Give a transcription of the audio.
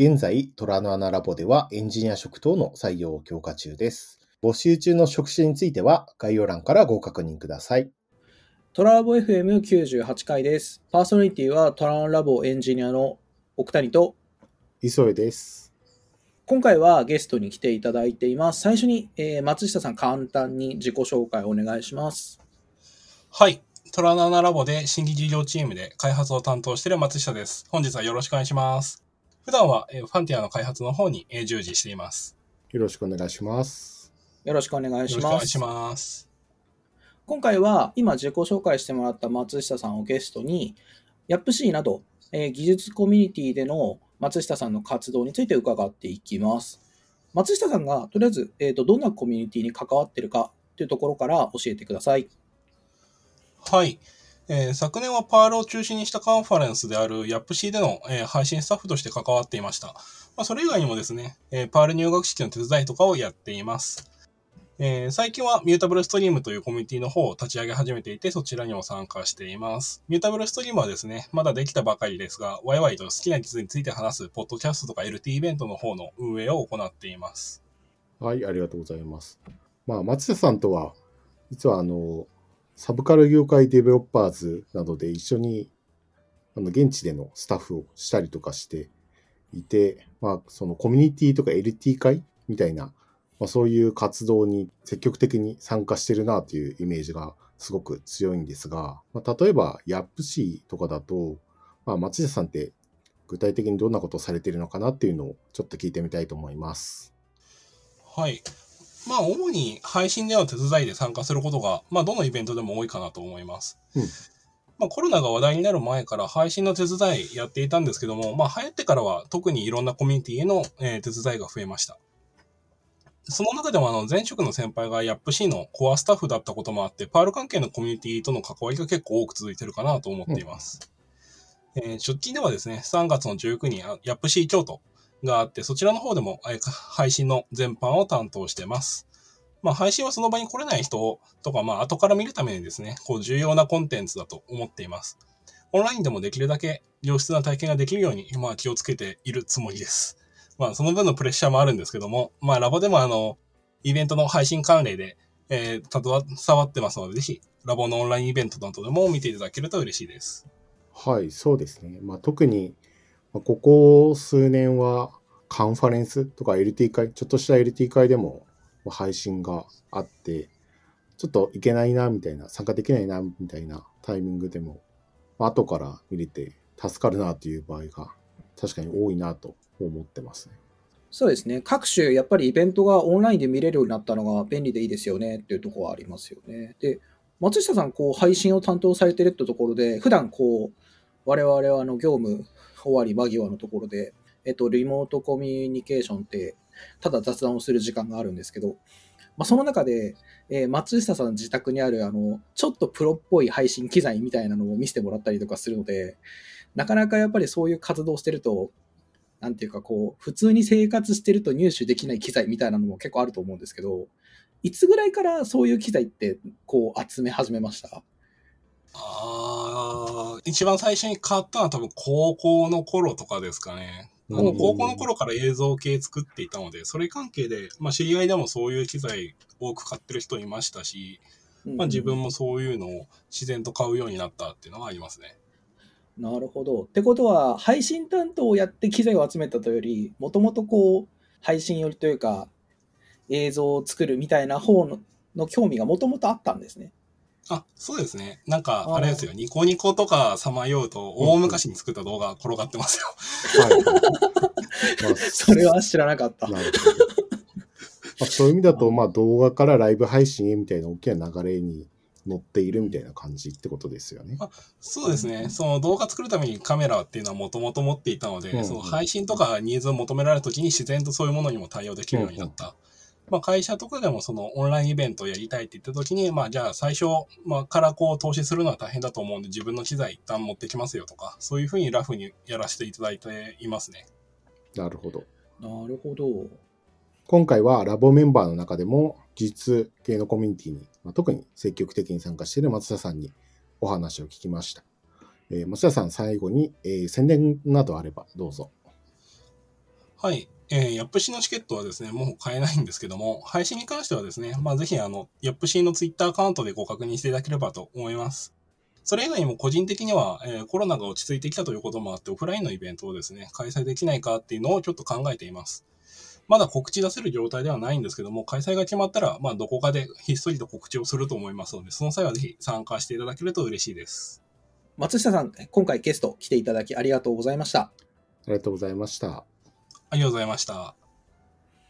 現在、虎の穴ラボではエンジニア職等の採用を強化中です。募集中の職種については概要欄からご確認ください。トララボ FM98 回です。パーソナリティはトランラボエンジニアの奥谷と、磯江です。今回はゲストに来ていただいています。最初に、えー松下さん簡単に自己紹介をお願いします。はい。トラナナラボで新規事業チームで開発を担当している松下です。本日はよろしくお願いします。普段はえーファンティアの開発の方にえー従事しています。よろしくお願いします。よろしくお願いします。しくお願いします。今回は今自己紹介してもらった松下さんをゲストに、YAPC など、えー技術コミュニティでの松下さんの活動について伺っていきます。松下さんがとりあえず、えーとどんなコミュニティに関わっているかというところから教えてください。はい。えー昨年はパールを中心にしたカンファレンスである YAPC での、えー配信スタッフとして関わっていました。まあ、それ以外にもですね、えーパール入学式の手伝いとかをやっています。え最近はミュータブルストリームというコミュニティの方を立ち上げ始めていて、そちらにも参加しています。ミュータブルストリームはですね、まだできたばかりですが、ワイワイと好きな技術について話すポッドキャストとか LT イベントの方の運営を行っています。はい、ありがとうございます。まあ、松下さんとは、実はあの、サブカル業界デベロッパーズなどで一緒に、あの、現地でのスタッフをしたりとかしていて、まあ、そのコミュニティとか LT 会みたいな、まあ、そういう活動に積極的に参加してるなというイメージがすごく強いんですが、まあ、例えば YAPC とかだと、まあ、松下さんって具体的にどんなことをされているのかなっていうのをちょっと聞いてみたいと思います。はい。まあ、主に配信での手伝いで参加することが、まあ、どのイベントでも多いかなと思います。うんまあ、コロナが話題になる前から配信の手伝いやっていたんですけども、まあ、流行ってからは特にいろんなコミュニティへの、えー手伝いが増えました。その中でもあの前職の先輩が YAPC のコアスタッフだったこともあって、パール関係のコミュニティとの関わりが結構多く続いてるかなと思っています。えー出勤ではですね、3月の19日、あ YAPC 京都があって、そちらの方でもえー配信の全般を担当してます。まあ、配信はその場に来れない人とか、まあ、後から見るためにですね、こう、重要なコンテンツだと思っています。オンラインでもできるだけ良質な体験ができるように、まあ、気をつけているつもりです。まあ、その分のプレッシャーもあるんですけども、まあ、ラボでもあの、イベントの配信関連で、えー、携わってますので、ぜひ、ラボのオンラインイベントなどでも見ていただけると嬉しいです。はい、そうですね。まあ、特に、ここ数年はカンファレンスとか LT 会、ちょっとした LT 会でも配信があって、ちょっといけないな、みたいな、参加できないな、みたいなタイミングでも、まあ後から見れて助かるなという場合が確かに多いなと思ってますね。そうですね。各種、やっぱりイベントがオンラインで見れるようになったのが便利でいいですよねっていうところはありますよね。で、松下さん、こう、配信を担当されてるってところで、普段こう、我々はあの業務終わり間際のところで、えっと、リモートコミュニケーションって、ただ雑談をする時間があるんですけど、まあ、その中で、えー松下さんの自宅にある、あの、ちょっとプロっぽい配信機材みたいなのを見せてもらったりとかするので、なかなかやっぱりそういう活動をしてると、なんていうかこう、普通に生活してると入手できない機材みたいなのも結構あると思うんですけど、いつぐらいからそういう機材ってこう集め始めました？あー一番最初に買ったのは多分高校の頃とかですかね。あうんの高校の頃から映像系作っていたので、それ関係で、まあ知り合いでもそういう機材多く買ってる人いましたし、まあ自分もそういうのを自然と買うようになったっていうのがありますね。なるほど。ってことは、配信担当をやって機材を集めたというより、もともとこう、配信寄りというか、映像を作るみたいな方のの興味がもともとあったんですね。あ、そうですね。なんか、あれですよ。ニコニコとかさまようと、大昔に作った動画転がってますよ。はい。まあそれは知らなかった。なるほど。まあ、そういう意味だと、まあ動画からライブ配信へみたいな大きな流れに乗っているみたいな感じってことですよね。そうですね。その動画作るためにカメラっていうのはもともと持っていたので、うんうんその配信とかニーズを求められるときに自然とそういうものにも対応できるようになった。まあ会社とかでもそのオンラインイベントをやりたいって言ったときに、まあじゃあ最初、まあからこう投資するのは大変だと思うんで自分の機材一旦持ってきますよとか、そういうふうにラフにやらせていただいていますね。なるほど。なるほど。今回はラボメンバーの中でも技術系のコミュニティに、まあ、特に積極的に参加している松田さんにお話を聞きました。えー松田さん、最後に、えー宣伝などあればどうぞ。はい。えー、ヤップシーのチケットはですね、もう買えないんですけども、配信に関してはですね、まあぜひあの、ヤップシーのツイッターアカウントでご確認していただければと思います。それ以外にも個人的には、えーコロナが落ち着いてきたということもあって、オフラインのイベントをですね、開催できないかっていうのをちょっと考えています。まだ告知出せる状態ではないんですけども、開催が決まったら、まあどこかでひっそりと告知をすると思いますので、その際はぜひ参加していただけると嬉しいです。松下さん、今回ゲスト来ていただきありがとうございました。ありがとうございました。ありがとうございました。